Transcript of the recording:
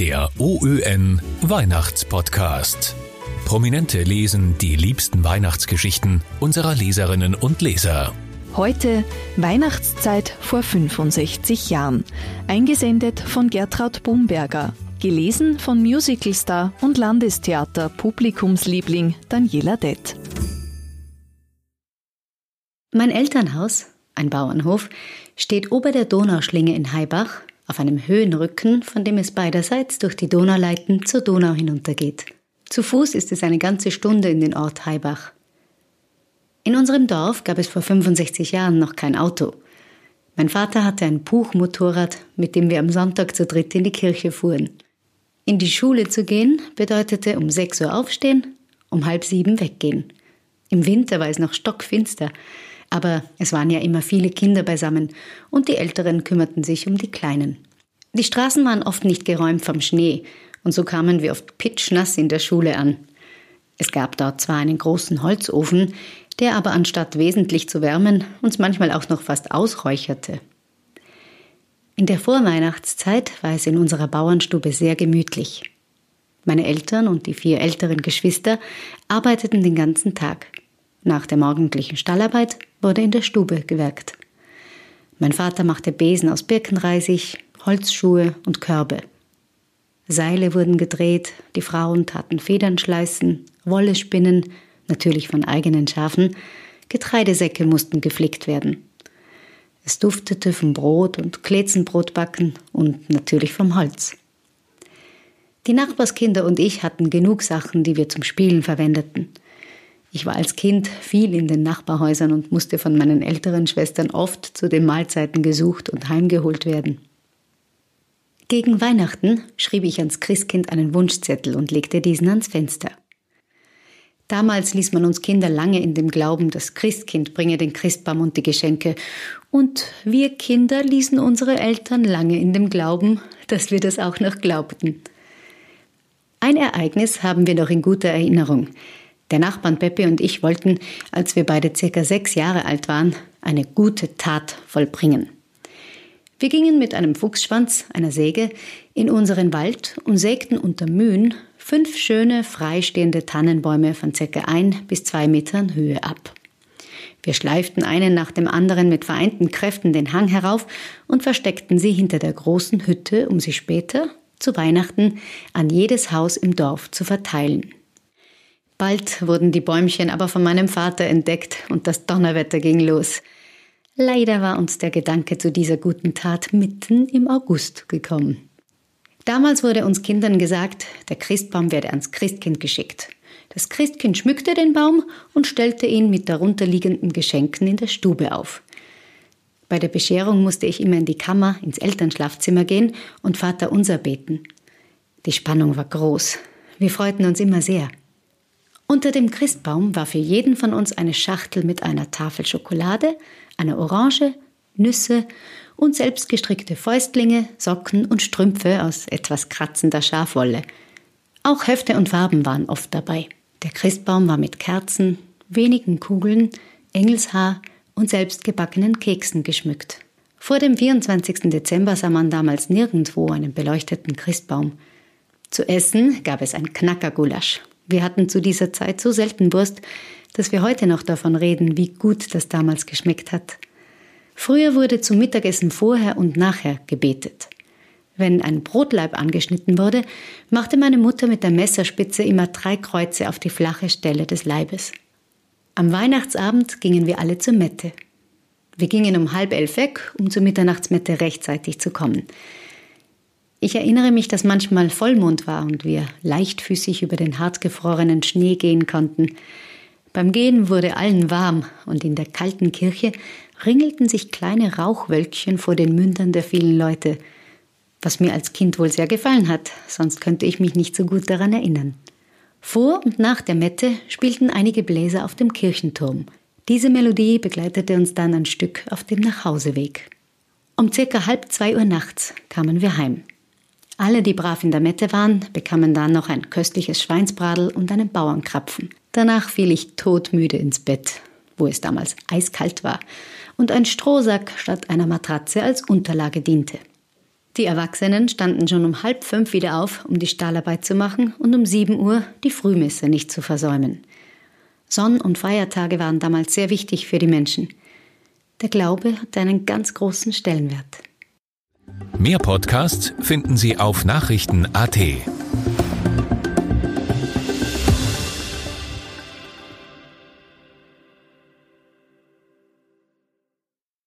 Der OÖN Weihnachtspodcast. Prominente lesen die liebsten Weihnachtsgeschichten unserer Leserinnen und Leser. Heute Weihnachtszeit vor 65 Jahren. Eingesendet von Gertraud Bumberger. Gelesen von Musicalstar und Landestheater Publikumsliebling Daniela Dett. Mein Elternhaus, ein Bauernhof, steht ober der Donauschlinge in Haibach auf einem Höhenrücken, von dem es beiderseits durch die Donauleiten zur Donau hinuntergeht. Zu Fuß ist es eine ganze Stunde in den Ort Haibach. In unserem Dorf gab es vor 65 Jahren noch kein Auto. Mein Vater hatte ein Buchmotorrad, mit dem wir am Sonntag zu dritt in die Kirche fuhren. In die Schule zu gehen bedeutete um 6 Uhr aufstehen, um halb sieben weggehen. Im Winter war es noch stockfinster, aber es waren ja immer viele Kinder beisammen und die Älteren kümmerten sich um die Kleinen. Die Straßen waren oft nicht geräumt vom Schnee und so kamen wir oft pitschnass in der Schule an. Es gab dort zwar einen großen Holzofen, der aber anstatt wesentlich zu wärmen uns manchmal auch noch fast ausräucherte. In der Vorweihnachtszeit war es in unserer Bauernstube sehr gemütlich. Meine Eltern und die vier älteren Geschwister arbeiteten den ganzen Tag. Nach der morgendlichen Stallarbeit wurde in der Stube gewerkt. Mein Vater machte Besen aus Birkenreisig, Holzschuhe und Körbe. Seile wurden gedreht, die Frauen taten Federn schleißen, Wolle spinnen, natürlich von eigenen Schafen, Getreidesäcke mussten geflickt werden. Es duftete vom Brot und Kletzenbrotbacken und natürlich vom Holz. Die Nachbarskinder und ich hatten genug Sachen, die wir zum Spielen verwendeten. Ich war als Kind viel in den Nachbarhäusern und musste von meinen älteren Schwestern oft zu den Mahlzeiten gesucht und heimgeholt werden. Gegen Weihnachten schrieb ich ans Christkind einen Wunschzettel und legte diesen ans Fenster. Damals ließ man uns Kinder lange in dem Glauben, das Christkind bringe den Christbaum und die Geschenke. Und wir Kinder ließen unsere Eltern lange in dem Glauben, dass wir das auch noch glaubten. Ein Ereignis haben wir noch in guter Erinnerung. Der Nachbarn Peppe und ich wollten, als wir beide circa sechs Jahre alt waren, eine gute Tat vollbringen. Wir gingen mit einem Fuchsschwanz, einer Säge, in unseren Wald und sägten unter Mühen fünf schöne, freistehende Tannenbäume von circa ein bis zwei Metern Höhe ab. Wir schleiften einen nach dem anderen mit vereinten Kräften den Hang herauf und versteckten sie hinter der großen Hütte, um sie später, zu Weihnachten, an jedes Haus im Dorf zu verteilen. Bald wurden die Bäumchen aber von meinem Vater entdeckt und das Donnerwetter ging los. Leider war uns der Gedanke zu dieser guten Tat mitten im August gekommen. Damals wurde uns Kindern gesagt, der Christbaum werde ans Christkind geschickt. Das Christkind schmückte den Baum und stellte ihn mit darunterliegenden Geschenken in der Stube auf. Bei der Bescherung musste ich immer in die Kammer, ins Elternschlafzimmer gehen und Vater unser beten. Die Spannung war groß. Wir freuten uns immer sehr. Unter dem Christbaum war für jeden von uns eine Schachtel mit einer Tafel Schokolade, einer Orange, Nüsse und selbstgestrickte Fäustlinge, Socken und Strümpfe aus etwas kratzender Schafwolle. Auch Hefte und Farben waren oft dabei. Der Christbaum war mit Kerzen, wenigen Kugeln, Engelshaar und selbstgebackenen Keksen geschmückt. Vor dem 24. Dezember sah man damals nirgendwo einen beleuchteten Christbaum. Zu essen gab es ein Knackergulasch, wir hatten zu dieser Zeit so selten Wurst, dass wir heute noch davon reden, wie gut das damals geschmeckt hat. Früher wurde zum Mittagessen vorher und nachher gebetet. Wenn ein Brotleib angeschnitten wurde, machte meine Mutter mit der Messerspitze immer drei Kreuze auf die flache Stelle des Leibes. Am Weihnachtsabend gingen wir alle zur Mette. Wir gingen um halb elf weg, um zur Mitternachtsmette rechtzeitig zu kommen. Ich erinnere mich, dass manchmal Vollmond war und wir leichtfüßig über den hartgefrorenen Schnee gehen konnten. Beim Gehen wurde allen warm und in der kalten Kirche ringelten sich kleine Rauchwölkchen vor den Mündern der vielen Leute, was mir als Kind wohl sehr gefallen hat, sonst könnte ich mich nicht so gut daran erinnern. Vor und nach der Mette spielten einige Bläser auf dem Kirchenturm. Diese Melodie begleitete uns dann ein Stück auf dem Nachhauseweg. Um circa halb zwei Uhr nachts kamen wir heim. Alle, die brav in der Mette waren, bekamen dann noch ein köstliches Schweinsbradel und einen Bauernkrapfen. Danach fiel ich todmüde ins Bett, wo es damals eiskalt war, und ein Strohsack statt einer Matratze als Unterlage diente. Die Erwachsenen standen schon um halb fünf wieder auf, um die Stahlarbeit zu machen und um sieben Uhr die Frühmesse nicht zu versäumen. Sonn- und Feiertage waren damals sehr wichtig für die Menschen. Der Glaube hatte einen ganz großen Stellenwert. Mehr Podcasts finden Sie auf Nachrichten.at.